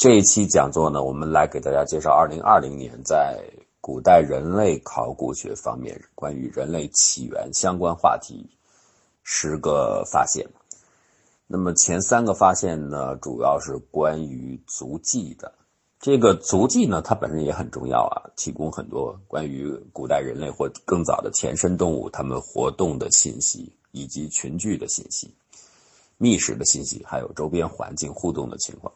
这一期讲座呢，我们来给大家介绍2020年在古代人类考古学方面关于人类起源相关话题十个发现。那么前三个发现呢，主要是关于足迹的。这个足迹呢，它本身也很重要啊，提供很多关于古代人类或更早的前身动物它们活动的信息，以及群聚的信息、觅食的信息，还有周边环境互动的情况。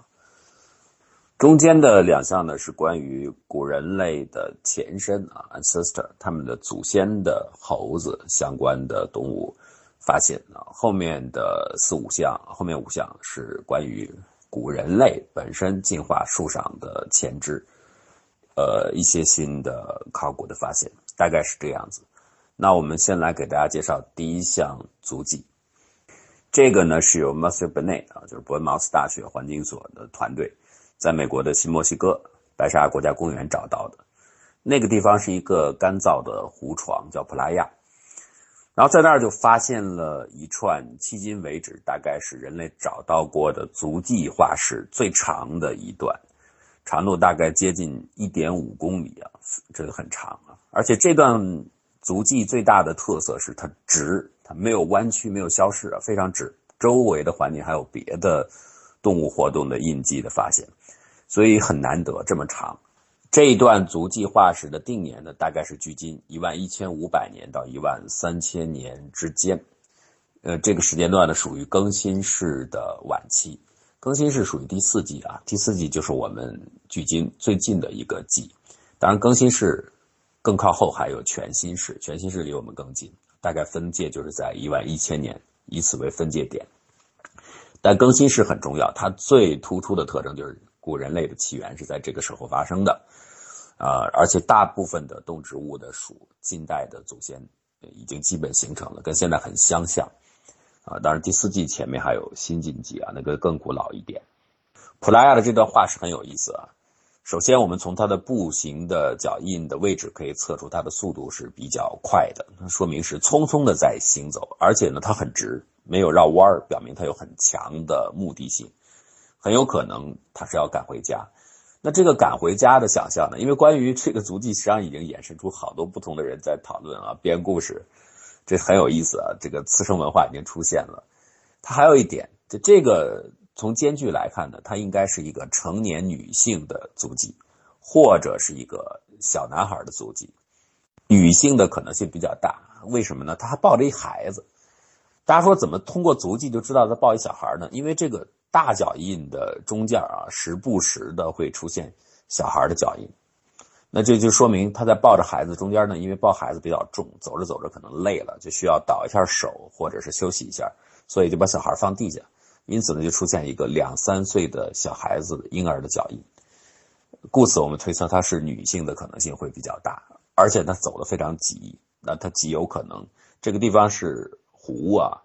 中间的两项呢是关于古人类的前身啊，ancestor，他们的祖先的猴子相关的动物发现啊。后面的四五项，后面五项是关于古人类本身进化树上的前肢，呃，一些新的考古的发现，大概是这样子。那我们先来给大家介绍第一项足迹，这个呢是由 master bennett 啊，就是伯恩茅斯大学环境所的团队。在美国的新墨西哥白沙国家公园找到的，那个地方是一个干燥的湖床，叫普拉亚。然后在那儿就发现了一串迄今为止大概是人类找到过的足迹化石最长的一段，长度大概接近一点五公里啊，这个很长啊。而且这段足迹最大的特色是它直，它没有弯曲，没有消失啊，非常直。周围的环境还有别的动物活动的印记的发现。所以很难得这么长，这一段足迹化石的定年呢，大概是距今一万一千五百年到一万三千年之间，呃，这个时间段呢属于更新世的晚期，更新世属于第四纪啊，第四纪就是我们距今最近的一个纪，当然更新世更靠后还有全新世，全新世离我们更近，大概分界就是在一万一千年，以此为分界点，但更新世很重要，它最突出的特征就是。古人类的起源是在这个时候发生的，啊，而且大部分的动植物的属近代的祖先已经基本形成了，跟现在很相像，啊，当然第四纪前面还有新晋纪啊，那个更古老一点。普拉亚的这段话是很有意思啊，首先我们从它的步行的脚印的位置可以测出它的速度是比较快的，说明是匆匆的在行走，而且呢它很直，没有绕弯儿，表明它有很强的目的性。很有可能他是要赶回家，那这个赶回家的想象呢？因为关于这个足迹，实际上已经衍生出好多不同的人在讨论啊，编故事，这很有意思啊。这个次生文化已经出现了。它还有一点，就这个从间距来看呢，它应该是一个成年女性的足迹，或者是一个小男孩的足迹。女性的可能性比较大，为什么呢？他还抱着一孩子。大家说怎么通过足迹就知道他抱一小孩呢？因为这个。大脚印的中间啊，时不时的会出现小孩的脚印，那这就说明他在抱着孩子中间呢，因为抱孩子比较重，走着走着可能累了，就需要倒一下手或者是休息一下，所以就把小孩放地下，因此呢，就出现一个两三岁的小孩子婴儿的脚印，故此我们推测她是女性的可能性会比较大，而且她走的非常急，那她极有可能这个地方是湖啊，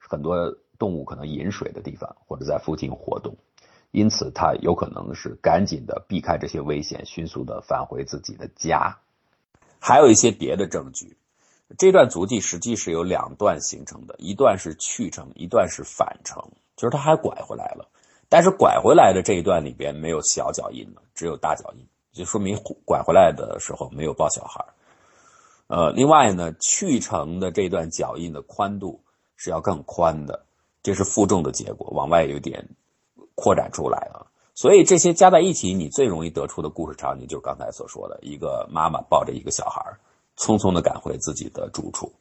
很多。动物可能饮水的地方，或者在附近活动，因此它有可能是赶紧的避开这些危险，迅速的返回自己的家。还有一些别的证据，这段足迹实际是有两段形成的，一段是去程，一段是返程，就是它还拐回来了。但是拐回来的这一段里边没有小脚印了，只有大脚印，就说明拐回来的时候没有抱小孩。呃，另外呢，去程的这段脚印的宽度是要更宽的。这是负重的结果，往外有点扩展出来啊，所以这些加在一起，你最容易得出的故事场景就是刚才所说的一个妈妈抱着一个小孩，匆匆的赶回自己的住处。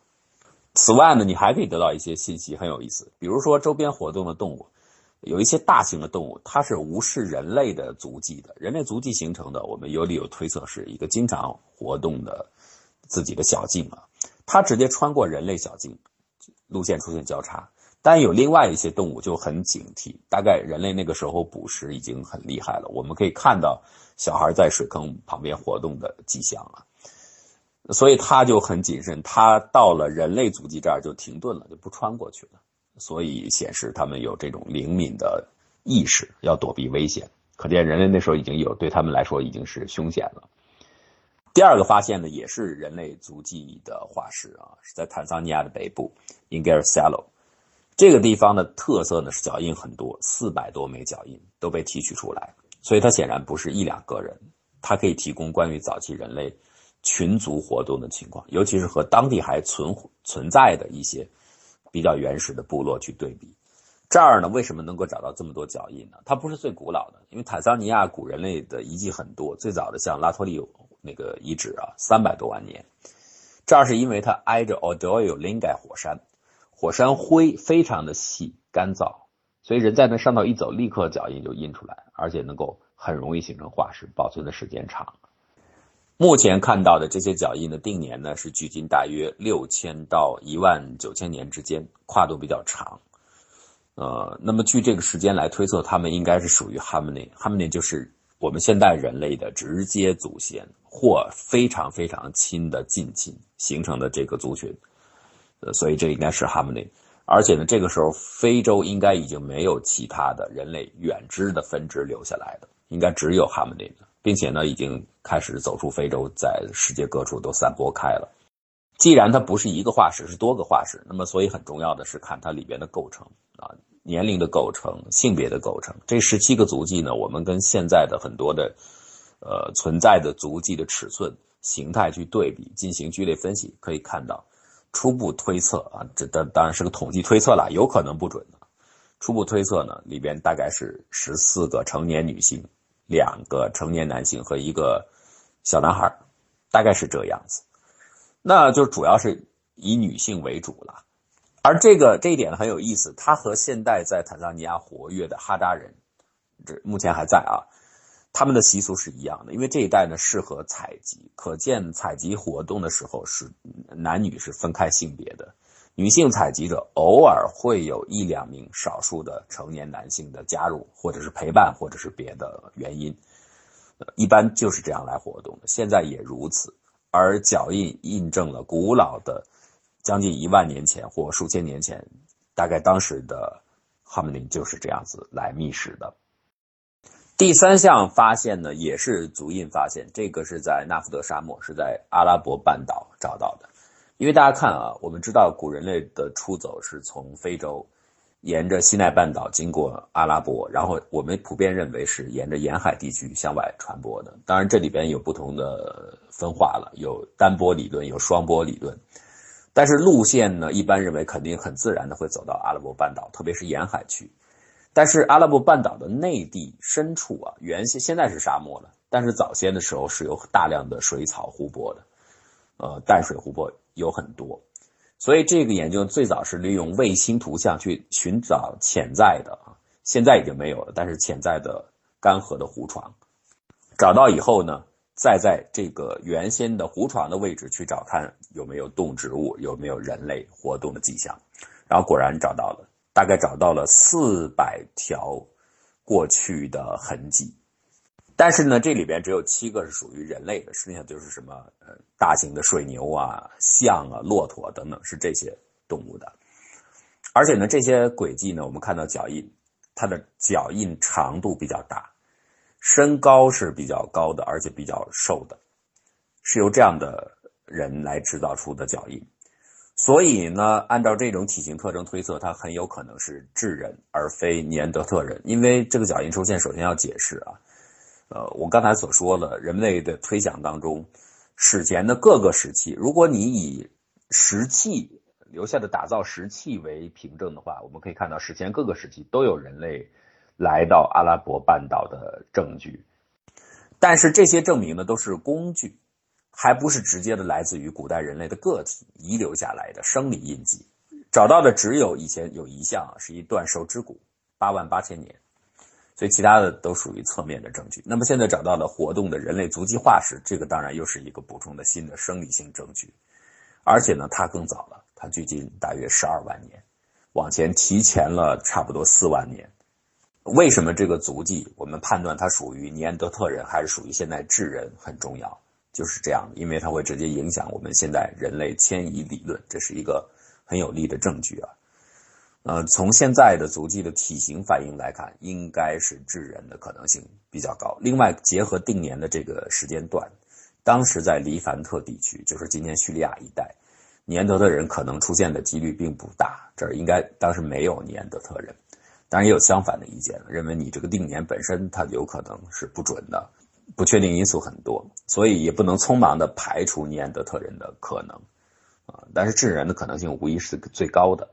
此外呢，你还可以得到一些信息，很有意思，比如说周边活动的动物，有一些大型的动物，它是无视人类的足迹的，人类足迹形成的，我们有理由推测是一个经常活动的自己的小径啊，它直接穿过人类小径，路线出现交叉。但有另外一些动物就很警惕，大概人类那个时候捕食已经很厉害了。我们可以看到小孩在水坑旁边活动的迹象啊，所以他就很谨慎，他到了人类足迹这儿就停顿了，就不穿过去了。所以显示他们有这种灵敏的意识，要躲避危险。可见人类那时候已经有对他们来说已经是凶险了。第二个发现呢，也是人类足迹的化石啊，是在坦桑尼亚的北部 i n g a r s a l o 这个地方的特色呢是脚印很多，四百多枚脚印都被提取出来，所以它显然不是一两个人，它可以提供关于早期人类群族活动的情况，尤其是和当地还存存在的一些比较原始的部落去对比。这儿呢，为什么能够找到这么多脚印呢？它不是最古老的，因为坦桑尼亚古人类的遗迹很多，最早的像拉托利那个遗址啊，三百多万年。这儿是因为它挨着 Odoyo l i n g a 火山，火山灰非常的细干燥，所以人在那上头一走，立刻脚印就印出来，而且能够很容易形成化石，保存的时间长。目前看到的这些脚印的定年呢，是距今大约六千到一万九千年之间，跨度比较长。呃，那么据这个时间来推测，他们应该是属于 Hominin，Hominin 就是我们现代人类的直接祖先或非常非常亲的近亲形成的这个族群，呃，所以这应该是 Hominin。而且呢，这个时候非洲应该已经没有其他的人类远支的分支留下来的，应该只有 Hominin，并且呢，已经开始走出非洲，在世界各处都散播开了。既然它不是一个化石，是多个化石，那么所以很重要的是看它里边的构成啊，年龄的构成、性别的构成。这十七个足迹呢，我们跟现在的很多的呃存在的足迹的尺寸、形态去对比，进行剧烈分析，可以看到初步推测啊，这当当然是个统计推测了，有可能不准的。初步推测呢，里边大概是十四个成年女性、两个成年男性和一个小男孩，大概是这样子。那就主要是以女性为主了，而这个这一点很有意思，它和现代在坦桑尼亚活跃的哈扎人，这目前还在啊，他们的习俗是一样的，因为这一带呢适合采集，可见采集活动的时候是男女是分开性别的，女性采集者偶尔会有一两名少数的成年男性的加入，或者是陪伴，或者是别的原因，一般就是这样来活动的，现在也如此。而脚印印证了古老的，将近一万年前或数千年前，大概当时的哈姆林就是这样子来觅食的。第三项发现呢，也是足印发现，这个是在纳福德沙漠，是在阿拉伯半岛找到的。因为大家看啊，我们知道古人类的出走是从非洲。沿着西奈半岛经过阿拉伯，然后我们普遍认为是沿着沿海地区向外传播的。当然，这里边有不同的分化了，有单波理论，有双波理论。但是路线呢，一般认为肯定很自然的会走到阿拉伯半岛，特别是沿海区。但是阿拉伯半岛的内地深处啊，原先现在是沙漠了，但是早先的时候是有大量的水草湖泊的，呃，淡水湖泊有很多。所以这个研究最早是利用卫星图像去寻找潜在的啊，现在已经没有了，但是潜在的干涸的湖床，找到以后呢，再在这个原先的湖床的位置去找看有没有动植物，有没有人类活动的迹象，然后果然找到了，大概找到了四百条过去的痕迹。但是呢，这里边只有七个是属于人类的，剩下就是什么呃大型的水牛啊、象啊、骆驼等等是这些动物的。而且呢，这些轨迹呢，我们看到脚印，它的脚印长度比较大，身高是比较高的，而且比较瘦的，是由这样的人来制造出的脚印。所以呢，按照这种体型特征推测，它很有可能是智人而非尼安德特人，因为这个脚印出现，首先要解释啊。呃，我刚才所说了，人类的推想当中，史前的各个时期，如果你以石器留下的打造石器为凭证的话，我们可以看到史前各个时期都有人类来到阿拉伯半岛的证据。但是这些证明呢，都是工具，还不是直接的来自于古代人类的个体遗留下来的生理印记。找到的只有以前有一项是一段手指骨，八万八千年。所以其他的都属于侧面的证据。那么现在找到了活动的人类足迹化石，这个当然又是一个补充的新的生理性证据，而且呢，它更早了，它距今大约十二万年，往前提前了差不多四万年。为什么这个足迹我们判断它属于尼安德特人还是属于现代智人很重要？就是这样，因为它会直接影响我们现在人类迁移理论，这是一个很有力的证据啊。呃，从现在的足迹的体型反应来看，应该是智人的可能性比较高。另外，结合定年的这个时间段，当时在黎凡特地区，就是今天叙利亚一带，尼安德特人可能出现的几率并不大。这儿应该当时没有尼安德特人，当然也有相反的意见，认为你这个定年本身它有可能是不准的，不确定因素很多，所以也不能匆忙的排除尼安德特人的可能啊。但是智人的可能性无疑是最高的。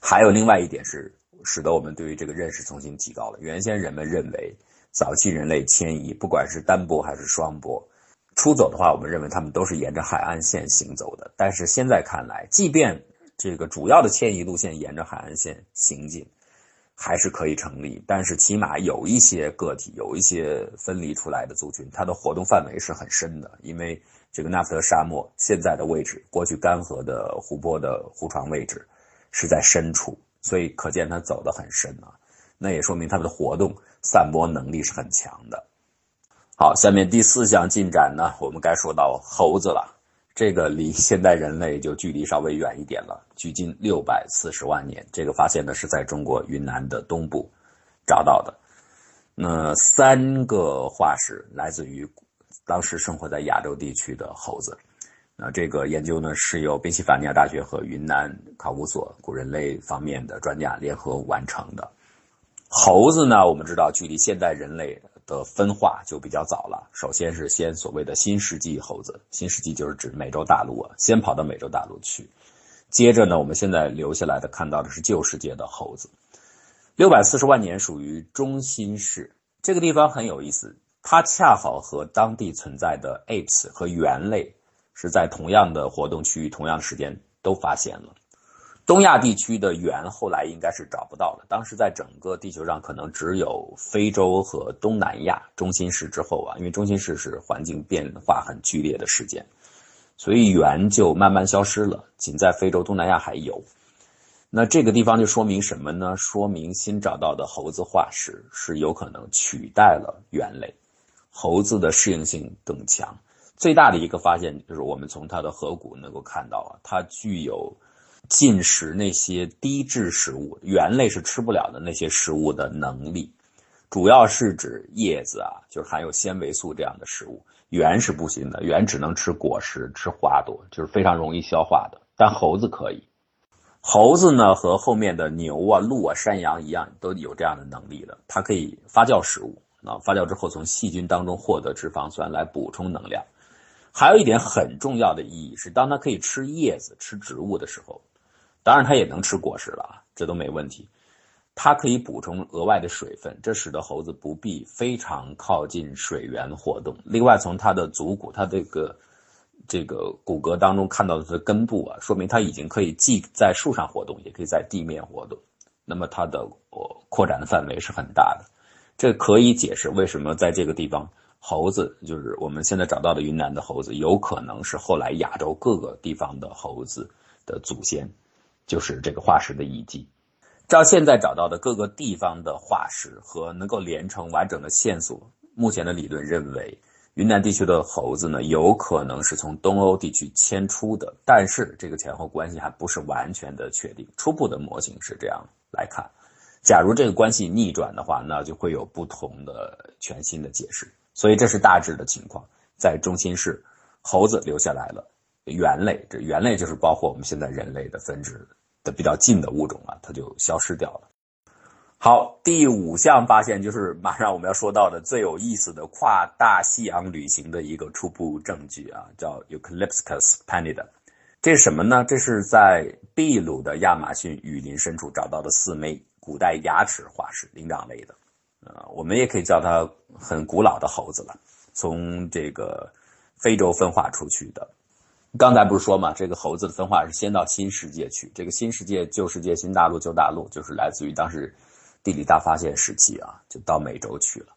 还有另外一点是，使得我们对于这个认识重新提高了。原先人们认为早期人类迁移，不管是单波还是双波，出走的话，我们认为他们都是沿着海岸线行走的。但是现在看来，即便这个主要的迁移路线沿着海岸线行进。还是可以成立，但是起码有一些个体，有一些分离出来的族群，它的活动范围是很深的。因为这个纳福特沙漠现在的位置，过去干涸的湖泊的湖床位置是在深处，所以可见它走得很深啊。那也说明它的活动散播能力是很强的。好，下面第四项进展呢，我们该说到猴子了。这个离现代人类就距离稍微远一点了，距今六百四十万年。这个发现呢是在中国云南的东部找到的。那三个化石来自于当时生活在亚洲地区的猴子。那这个研究呢是由宾夕法尼亚大学和云南考古所古人类方面的专家联合完成的。猴子呢，我们知道距离现代人类。的分化就比较早了。首先是先所谓的新世纪猴子，新世纪就是指美洲大陆啊，先跑到美洲大陆去。接着呢，我们现在留下来的看到的是旧世界的猴子。六百四十万年属于中新世，这个地方很有意思，它恰好和当地存在的 apes 和猿类是在同样的活动区域、同样时间都发现了。东亚地区的猿后来应该是找不到了。当时在整个地球上，可能只有非洲和东南亚中心市之后啊，因为中心市是环境变化很剧烈的事件，所以猿就慢慢消失了。仅在非洲、东南亚还有。那这个地方就说明什么呢？说明新找到的猴子化石是有可能取代了猿类，猴子的适应性更强。最大的一个发现就是我们从它的颌骨能够看到啊，它具有。进食那些低质食物，猿类是吃不了的那些食物的能力，主要是指叶子啊，就是含有纤维素这样的食物。猿是不行的，猿只能吃果实、吃花朵，就是非常容易消化的。但猴子可以，猴子呢和后面的牛啊、鹿啊、山羊一样，都有这样的能力的。它可以发酵食物，啊，发酵之后从细菌当中获得脂肪酸来补充能量。还有一点很重要的意义是，当它可以吃叶子、吃植物的时候。当然，它也能吃果实了，这都没问题。它可以补充额外的水分，这使得猴子不必非常靠近水源活动。另外，从它的足骨、它这个这个骨骼当中看到的是根部啊，说明它已经可以既在树上活动，也可以在地面活动。那么，它的扩展的范围是很大的。这可以解释为什么在这个地方，猴子就是我们现在找到的云南的猴子，有可能是后来亚洲各个地方的猴子的祖先。就是这个化石的遗迹，照现在找到的各个地方的化石和能够连成完整的线索，目前的理论认为，云南地区的猴子呢，有可能是从东欧地区迁出的，但是这个前后关系还不是完全的确定。初步的模型是这样来看，假如这个关系逆转的话，那就会有不同的全新的解释。所以这是大致的情况，在中心是猴子留下来了。猿类，这猿类就是包括我们现在人类的分支的比较近的物种啊，它就消失掉了。好，第五项发现就是马上我们要说到的最有意思的跨大西洋旅行的一个初步证据啊，叫 Eucalyptus panida。这是什么呢？这是在秘鲁的亚马逊雨林深处找到的四枚古代牙齿化石，灵长类的。呃，我们也可以叫它很古老的猴子了，从这个非洲分化出去的。刚才不是说嘛，这个猴子的分化是先到新世界去。这个新世界、旧世界、新大陆、旧大陆，就是来自于当时地理大发现时期啊，就到美洲去了。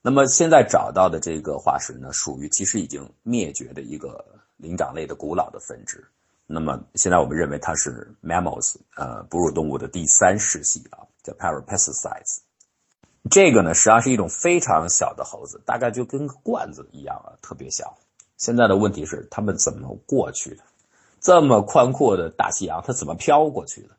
那么现在找到的这个化石呢，属于其实已经灭绝的一个灵长类的古老的分支。那么现在我们认为它是 mammals，呃，哺乳动物的第三世系啊，叫 Parapetasites。这个呢，实际上是一种非常小的猴子，大概就跟个罐子一样啊，特别小。现在的问题是，他们怎么过去的？这么宽阔的大西洋，它怎么飘过去的？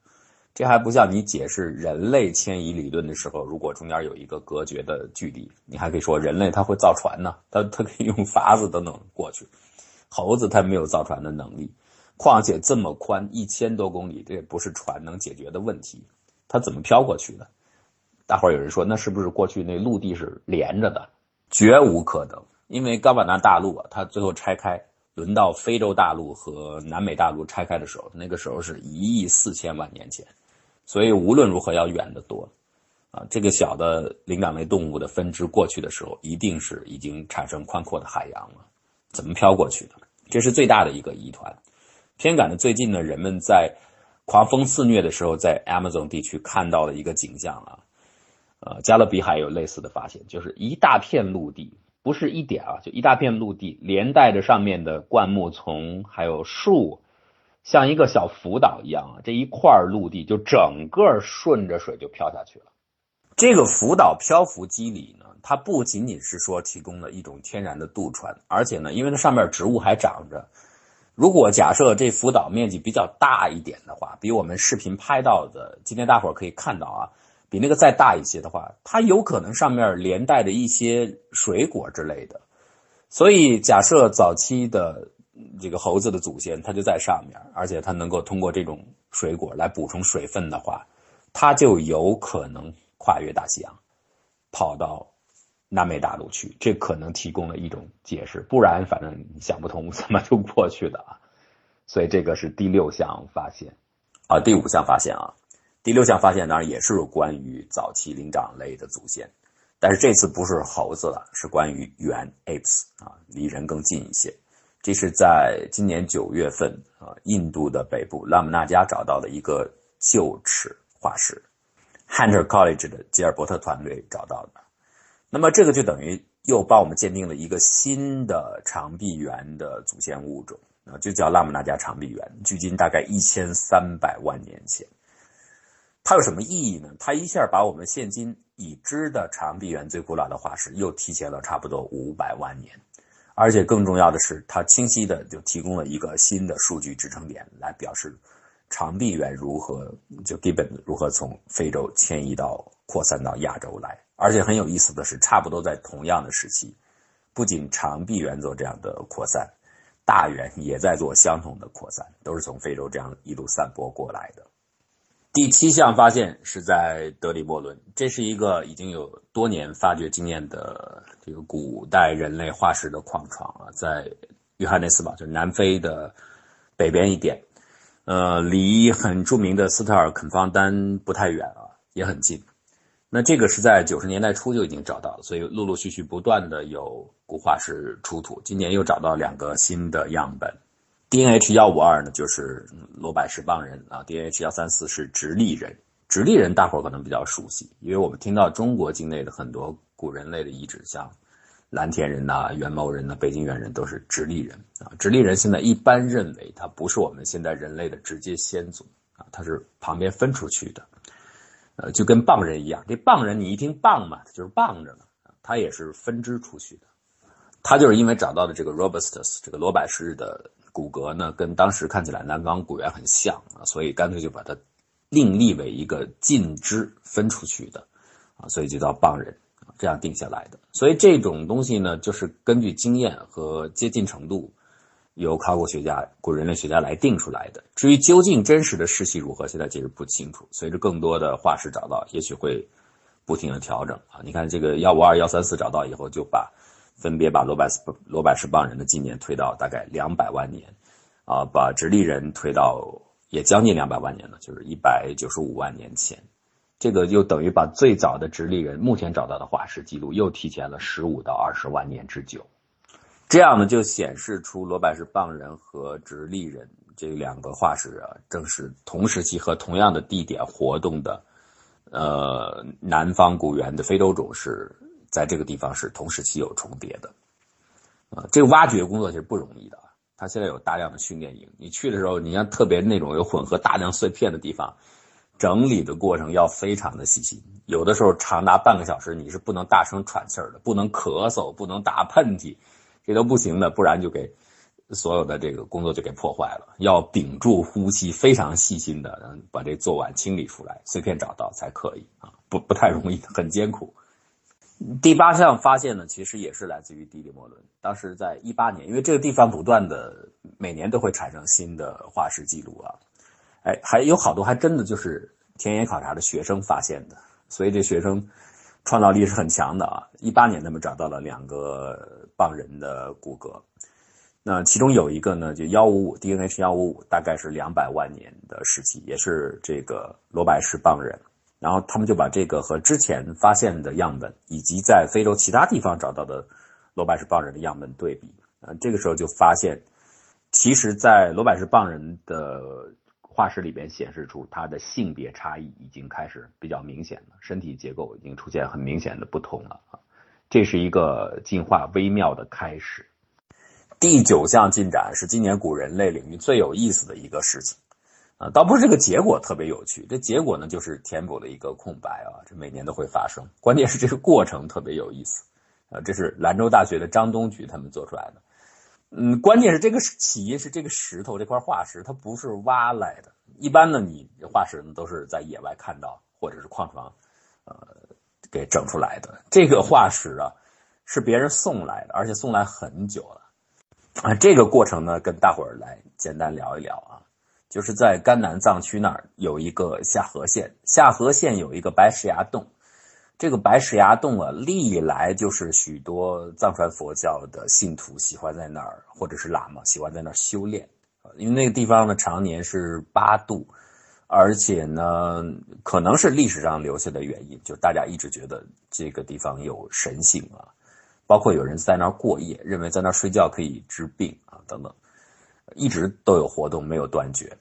这还不像你解释人类迁移理论的时候，如果中间有一个隔绝的距离，你还可以说人类他会造船呢，他他可以用筏子等等过去。猴子它没有造船的能力，况且这么宽一千多公里，这也不是船能解决的问题。它怎么飘过去的？大伙有人说，那是不是过去那陆地是连着的？绝无可能，因为冈瓦纳大陆啊，它最后拆开，轮到非洲大陆和南美大陆拆开的时候，那个时候是一亿四千万年前，所以无论如何要远得多。啊，这个小的灵长类动物的分支过去的时候，一定是已经产生宽阔的海洋了。怎么飘过去的？这是最大的一个疑团。偏感的最近呢，人们在狂风肆虐的时候，在 Amazon 地区看到了一个景象啊。呃，加勒比海有类似的发现，就是一大片陆地，不是一点啊，就一大片陆地，连带着上面的灌木丛还有树，像一个小浮岛一样啊，这一块陆地就整个顺着水就飘下去了。这个浮岛漂浮机理呢，它不仅仅是说提供了一种天然的渡船，而且呢，因为它上面植物还长着，如果假设这浮岛面积比较大一点的话，比我们视频拍到的，今天大伙儿可以看到啊，比那个再大一些的话，它有可能上面连带着一些水果之类的，所以假设早期的这个猴子的祖先它就在上面，而且它能够通过这种水果来补充水分的话，它就有可能。跨越大西洋，跑到南美大陆去，这可能提供了一种解释，不然反正想不通怎么就过去的啊。所以这个是第六项发现啊，第五项发现啊，第六项发现当然也是关于早期灵长类的祖先，但是这次不是猴子了，是关于猿 apes 啊，离人更近一些。这是在今年九月份啊，印度的北部拉姆纳加找到的一个臼齿化石。Hunter College 的吉尔伯特团队找到的，那么这个就等于又帮我们鉴定了一个新的长臂猿的祖先物种啊，就叫拉姆纳加长臂猿，距今大概一千三百万年前。它有什么意义呢？它一下把我们现今已知的长臂猿最古老的化石又提前了差不多五百万年，而且更重要的是，它清晰的就提供了一个新的数据支撑点来表示。长臂猿如何就基本如何从非洲迁移到扩散到亚洲来？而且很有意思的是，差不多在同样的时期，不仅长臂猿做这样的扩散，大猿也在做相同的扩散，都是从非洲这样一路散播过来的。第七项发现是在德里伯伦，这是一个已经有多年发掘经验的这个古代人类化石的矿床啊，在约翰内斯堡，就是南非的北边一点。呃，离很著名的斯特尔肯方丹不太远啊，也很近。那这个是在九十年代初就已经找到了，所以陆陆续续不断的有古化石出土。今年又找到两个新的样本，D N H 幺五二呢就是罗百氏棒人啊，D N H 幺三四是直立人。直立人大伙可能比较熟悉，因为我们听到中国境内的很多古人类的遗址，像。蓝田人呐，元谋人呐，北京猿人都是直立人啊。直立人现在一般认为他不是我们现在人类的直接先祖啊，他是旁边分出去的，呃，就跟棒人一样。这棒人你一听棒嘛，他就是棒着呢，他也是分支出去的。他就是因为找到的这个 robustus 这个罗百氏的骨骼呢，跟当时看起来南方古猿很像啊，所以干脆就把它另立为一个近支分出去的啊，所以就叫棒人。这样定下来的，所以这种东西呢，就是根据经验和接近程度，由考古学家、古人类学家来定出来的。至于究竟真实的世系如何，现在其实不清楚。随着更多的化石找到，也许会不停的调整啊。你看这个幺五二幺三四找到以后，就把分别把罗百斯罗百氏棒人的纪年推到大概两百万年，啊，把直立人推到也将近两百万年了，就是一百九十五万年前。这个就等于把最早的直立人目前找到的化石记录又提前了十五到二十万年之久，这样呢就显示出罗百氏棒人和直立人这两个化石啊，正是同时期和同样的地点活动的，呃，南方古猿的非洲种是在这个地方是同时期有重叠的，啊，这个挖掘工作其实不容易的，它现在有大量的训练营，你去的时候，你像特别那种有混合大量碎片的地方。整理的过程要非常的细心，有的时候长达半个小时，你是不能大声喘气儿的，不能咳嗽，不能打喷嚏，这都不行的，不然就给所有的这个工作就给破坏了。要屏住呼吸，非常细心的把这做完，清理出来，碎片找到才可以啊，不不太容易，很艰苦。第八项发现呢，其实也是来自于迪里莫伦，当时在一八年，因为这个地方不断的每年都会产生新的化石记录啊。哎，还有好多还真的就是田野考察的学生发现的，所以这学生创造力是很强的啊。一八年他们找到了两个蚌人的骨骼，那其中有一个呢，就幺五五 D N H 幺五五，大概是两百万年的时期，也是这个罗百氏蚌人。然后他们就把这个和之前发现的样本，以及在非洲其他地方找到的罗百氏蚌人的样本对比，啊，这个时候就发现，其实，在罗百氏蚌人的化石里边显示出它的性别差异已经开始比较明显了，身体结构已经出现很明显的不同了，这是一个进化微妙的开始。第九项进展是今年古人类领域最有意思的一个事情。啊，倒不是这个结果特别有趣，这结果呢就是填补了一个空白啊，这每年都会发生。关键是这个过程特别有意思，啊，这是兰州大学的张东菊他们做出来的。嗯，关键是这个起因是这个石头这块化石它不是挖来的，一般呢你化石呢都是在野外看到或者是矿床，呃，给整出来的。这个化石啊是别人送来的，而且送来很久了。啊，这个过程呢跟大伙儿来简单聊一聊啊。就是在甘南藏区那儿有一个下河县，下河县有一个白石崖洞，这个白石崖洞啊，历来就是许多藏传佛教的信徒喜欢在那儿，或者是喇嘛喜欢在那儿修炼因为那个地方呢常年是八度，而且呢可能是历史上留下的原因，就大家一直觉得这个地方有神性啊，包括有人在那儿过夜，认为在那儿睡觉可以治病啊等等。一直都有活动，没有断绝。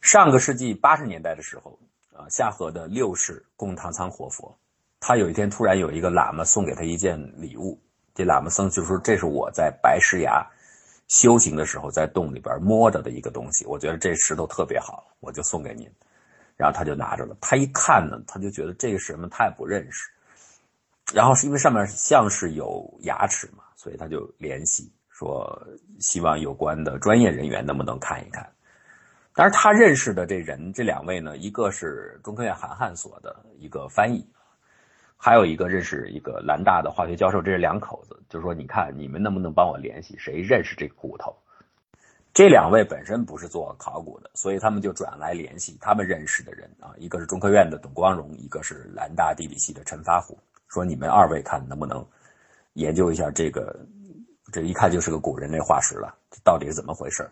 上个世纪八十年代的时候，啊，下河的六世供堂仓活佛，他有一天突然有一个喇嘛送给他一件礼物，这喇嘛僧就说：“这是我在白石崖修行的时候在洞里边摸着的一个东西，我觉得这石头特别好，我就送给您。”然后他就拿着了，他一看呢，他就觉得这个什么他也不认识，然后是因为上面像是有牙齿嘛，所以他就联系。说希望有关的专业人员能不能看一看？但是他认识的这人这两位呢，一个是中科院韩汉所的一个翻译，还有一个认识一个兰大的化学教授，这是两口子。就说你看你们能不能帮我联系谁认识这个骨头？这两位本身不是做考古的，所以他们就转来联系他们认识的人啊，一个是中科院的董光荣，一个是兰大地理系的陈发虎，说你们二位看能不能研究一下这个。这一看就是个古人类化石了，这到底是怎么回事？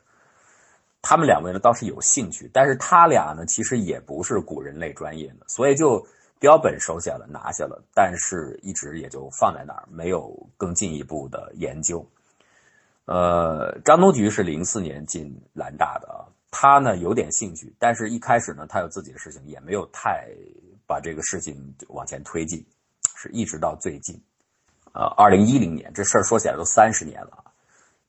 他们两位呢倒是有兴趣，但是他俩呢其实也不是古人类专业的，所以就标本收下了，拿下了，但是一直也就放在那儿，没有更进一步的研究。呃，张东菊是零四年进兰大的啊，他呢有点兴趣，但是一开始呢他有自己的事情，也没有太把这个事情往前推进，是一直到最近。呃，二零一零年这事儿说起来都三十年了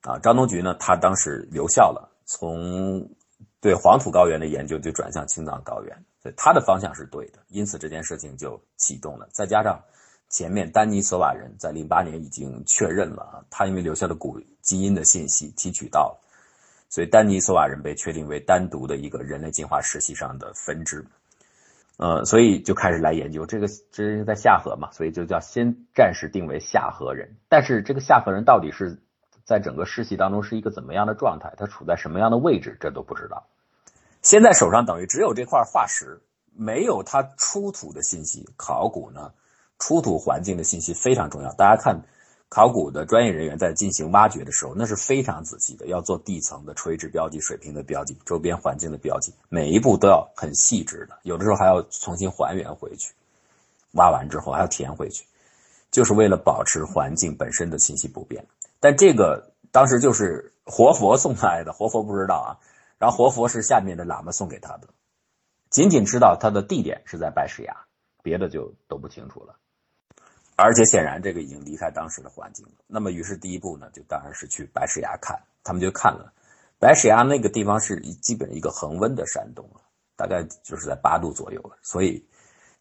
啊！张东菊呢，他当时留校了，从对黄土高原的研究就转向青藏高原，所以他的方向是对的，因此这件事情就启动了。再加上前面丹尼索瓦人在零八年已经确认了，他因为留下的古基因的信息提取到了，所以丹尼索瓦人被确定为单独的一个人类进化史系上的分支。呃，所以就开始来研究这个，这是在下河嘛，所以就叫先暂时定为下河人。但是这个下河人到底是在整个世系当中是一个怎么样的状态？他处在什么样的位置？这都不知道。现在手上等于只有这块化石，没有它出土的信息。考古呢，出土环境的信息非常重要。大家看。考古的专业人员在进行挖掘的时候，那是非常仔细的，要做地层的垂直标记、水平的标记、周边环境的标记，每一步都要很细致的，有的时候还要重新还原回去，挖完之后还要填回去，就是为了保持环境本身的信息不变。但这个当时就是活佛送来的，活佛不知道啊，然后活佛是下面的喇嘛送给他的，仅仅知道他的地点是在白石崖，别的就都不清楚了。而且显然，这个已经离开当时的环境了。那么，于是第一步呢，就当然是去白石崖看。他们就看了白石崖那个地方是基本一个恒温的山洞了大概就是在八度左右了。所以，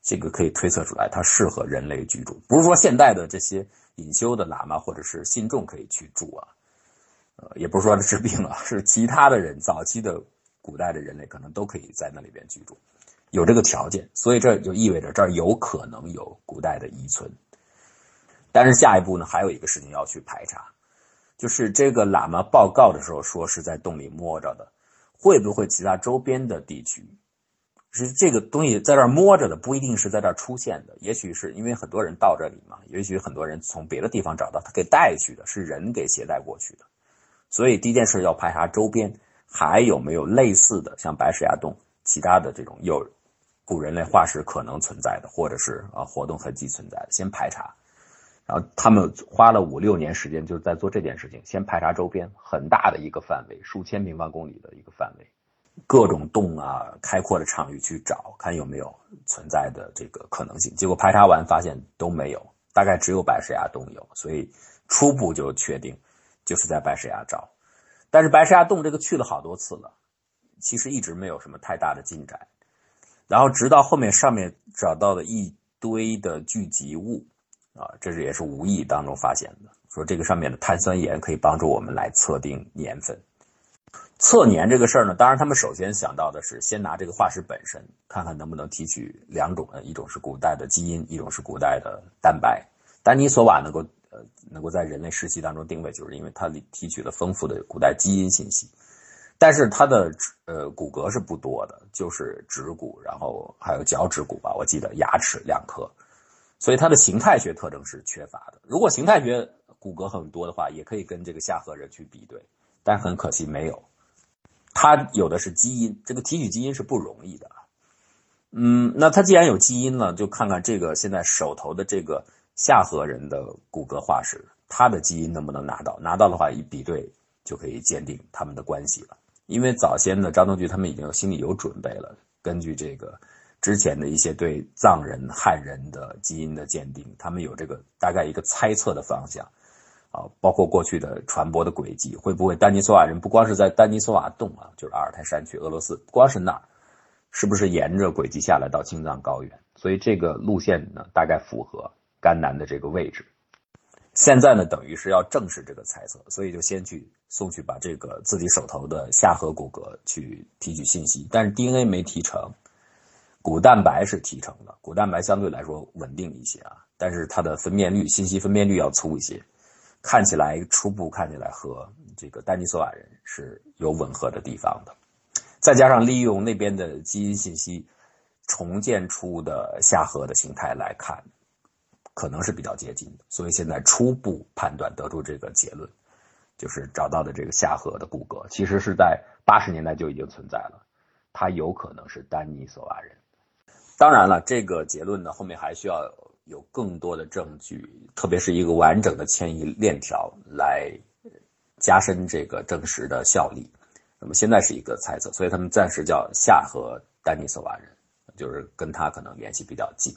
这个可以推测出来，它适合人类居住。不是说现代的这些隐修的喇嘛或者是信众可以去住啊，呃，也不是说治病啊，是其他的人，早期的古代的人类可能都可以在那里边居住，有这个条件。所以这就意味着这儿有可能有古代的遗存。但是下一步呢，还有一个事情要去排查，就是这个喇嘛报告的时候说是在洞里摸着的，会不会其他周边的地区是这个东西在这摸着的，不一定是在这儿出现的，也许是因为很多人到这里嘛，也许很多人从别的地方找到，他给带去的，是人给携带过去的。所以第一件事要排查周边还有没有类似的，像白石崖洞其他的这种有古人类化石可能存在的，或者是啊活动痕迹存在的，先排查。然后他们花了五六年时间，就是在做这件事情，先排查周边很大的一个范围，数千平方公里的一个范围。各种洞啊，开阔的场域去找，看有没有存在的这个可能性。结果排查完发现都没有，大概只有白石崖洞有，所以初步就确定就是在白石崖找。但是白石崖洞这个去了好多次了，其实一直没有什么太大的进展。然后直到后面上面找到了一堆的聚集物啊，这是也是无意当中发现的，说这个上面的碳酸盐可以帮助我们来测定年份。测年这个事儿呢，当然他们首先想到的是先拿这个化石本身，看看能不能提取两种呃，一种是古代的基因，一种是古代的蛋白。丹尼索瓦能够呃能够在人类尸体当中定位，就是因为它提取了丰富的古代基因信息。但是它的呃骨骼是不多的，就是指骨，然后还有脚趾骨吧，我记得牙齿两颗，所以它的形态学特征是缺乏的。如果形态学骨骼很多的话，也可以跟这个下颌人去比对，但很可惜没有。它有的是基因，这个提取基因是不容易的。嗯，那它既然有基因呢，就看看这个现在手头的这个下颌人的骨骼化石，它的基因能不能拿到？拿到的话，一比对就可以鉴定他们的关系了。因为早先的张东局他们已经有心里有准备了，根据这个之前的一些对藏人、汉人的基因的鉴定，他们有这个大概一个猜测的方向。啊，包括过去的传播的轨迹，会不会丹尼索瓦人不光是在丹尼索瓦洞啊，就是阿尔泰山区，俄罗斯不，光是那儿，是不是沿着轨迹下来到青藏高原？所以这个路线呢，大概符合甘南的这个位置。现在呢，等于是要证实这个猜测，所以就先去送去把这个自己手头的下颌骨骼去提取信息，但是 DNA 没提成，骨蛋白是提成的，骨蛋白相对来说稳定一些啊，但是它的分辨率，信息分辨率要粗一些。看起来初步看起来和这个丹尼索瓦人是有吻合的地方的，再加上利用那边的基因信息重建出的下颌的形态来看，可能是比较接近的。所以现在初步判断得出这个结论，就是找到的这个下颌的骨骼其实是在八十年代就已经存在了，它有可能是丹尼索瓦人。当然了，这个结论呢后面还需要。有更多的证据，特别是一个完整的迁移链条来加深这个证实的效力。那么现在是一个猜测，所以他们暂时叫夏和丹尼索瓦人，就是跟他可能联系比较近。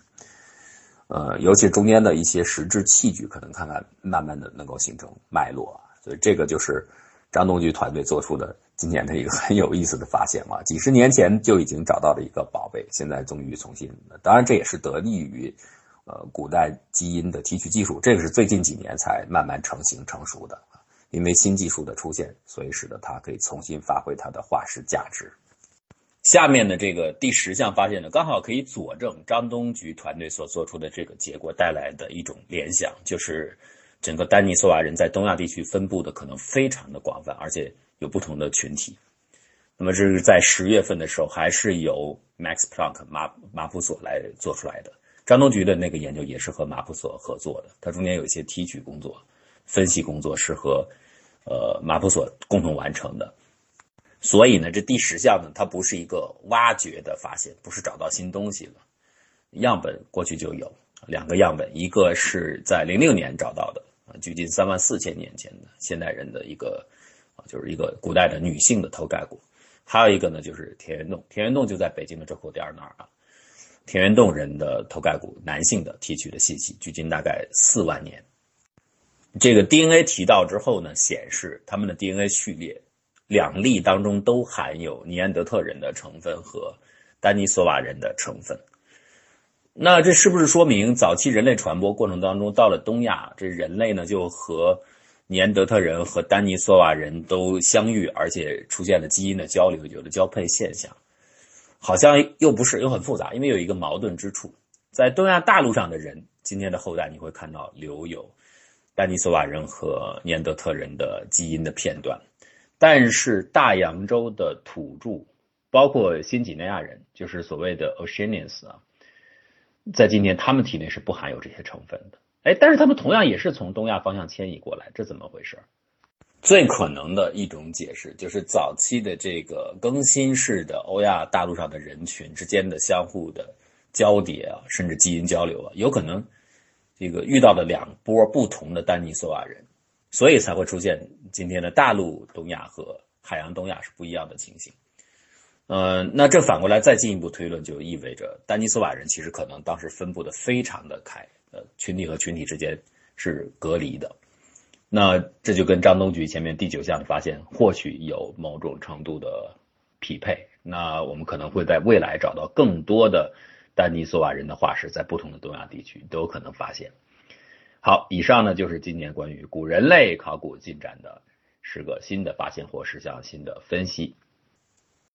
呃，尤其中间的一些实质器具，可能看看慢慢的能够形成脉络。所以这个就是张东局团队做出的今年的一个很有意思的发现啊！几十年前就已经找到了一个宝贝，现在终于重新，当然这也是得力于。呃，古代基因的提取技术，这个是最近几年才慢慢成型成熟的因为新技术的出现，所以使得它可以重新发挥它的化石价值。下面的这个第十项发现呢，刚好可以佐证张东局团队所做出的这个结果带来的一种联想，就是整个丹尼索瓦人在东亚地区分布的可能非常的广泛，而且有不同的群体。那么这是在十月份的时候，还是由 Max Planck 马马普索来做出来的。张东局的那个研究也是和马普索合作的，它中间有一些提取工作、分析工作是和呃马普索共同完成的。所以呢，这第十项呢，它不是一个挖掘的发现，不是找到新东西了。样本过去就有两个样本，一个是在零六年找到的啊，距今三万四千年前的现代人的一个啊，就是一个古代的女性的头盖骨，还有一个呢就是田园洞，田园洞就在北京的周口店那儿啊。田园洞人的头盖骨，男性的提取的信息，距今大概四万年。这个 DNA 提到之后呢，显示他们的 DNA 序列两例当中都含有尼安德特人的成分和丹尼索瓦人的成分。那这是不是说明早期人类传播过程当中，到了东亚，这人类呢就和尼安德特人和丹尼索瓦人都相遇，而且出现了基因的交流，有了交配现象？好像又不是，又很复杂，因为有一个矛盾之处，在东亚大陆上的人，今天的后代你会看到留有丹尼索瓦人和尼安德特人的基因的片段，但是大洋洲的土著，包括新几内亚人，就是所谓的 Oceanians 啊，在今天他们体内是不含有这些成分的。哎，但是他们同样也是从东亚方向迁移过来，这怎么回事？最可能的一种解释就是早期的这个更新式的欧亚大陆上的人群之间的相互的交叠啊，甚至基因交流啊，有可能这个遇到了两波不同的丹尼索瓦人，所以才会出现今天的大陆东亚和海洋东亚是不一样的情形。呃，那这反过来再进一步推论，就意味着丹尼索瓦人其实可能当时分布的非常的开，呃，群体和群体之间是隔离的。那这就跟张东菊前面第九项的发现或许有某种程度的匹配。那我们可能会在未来找到更多的丹尼索瓦人的化石，在不同的东亚地区都有可能发现。好，以上呢就是今年关于古人类考古进展的十个新的发现或十项新的分析。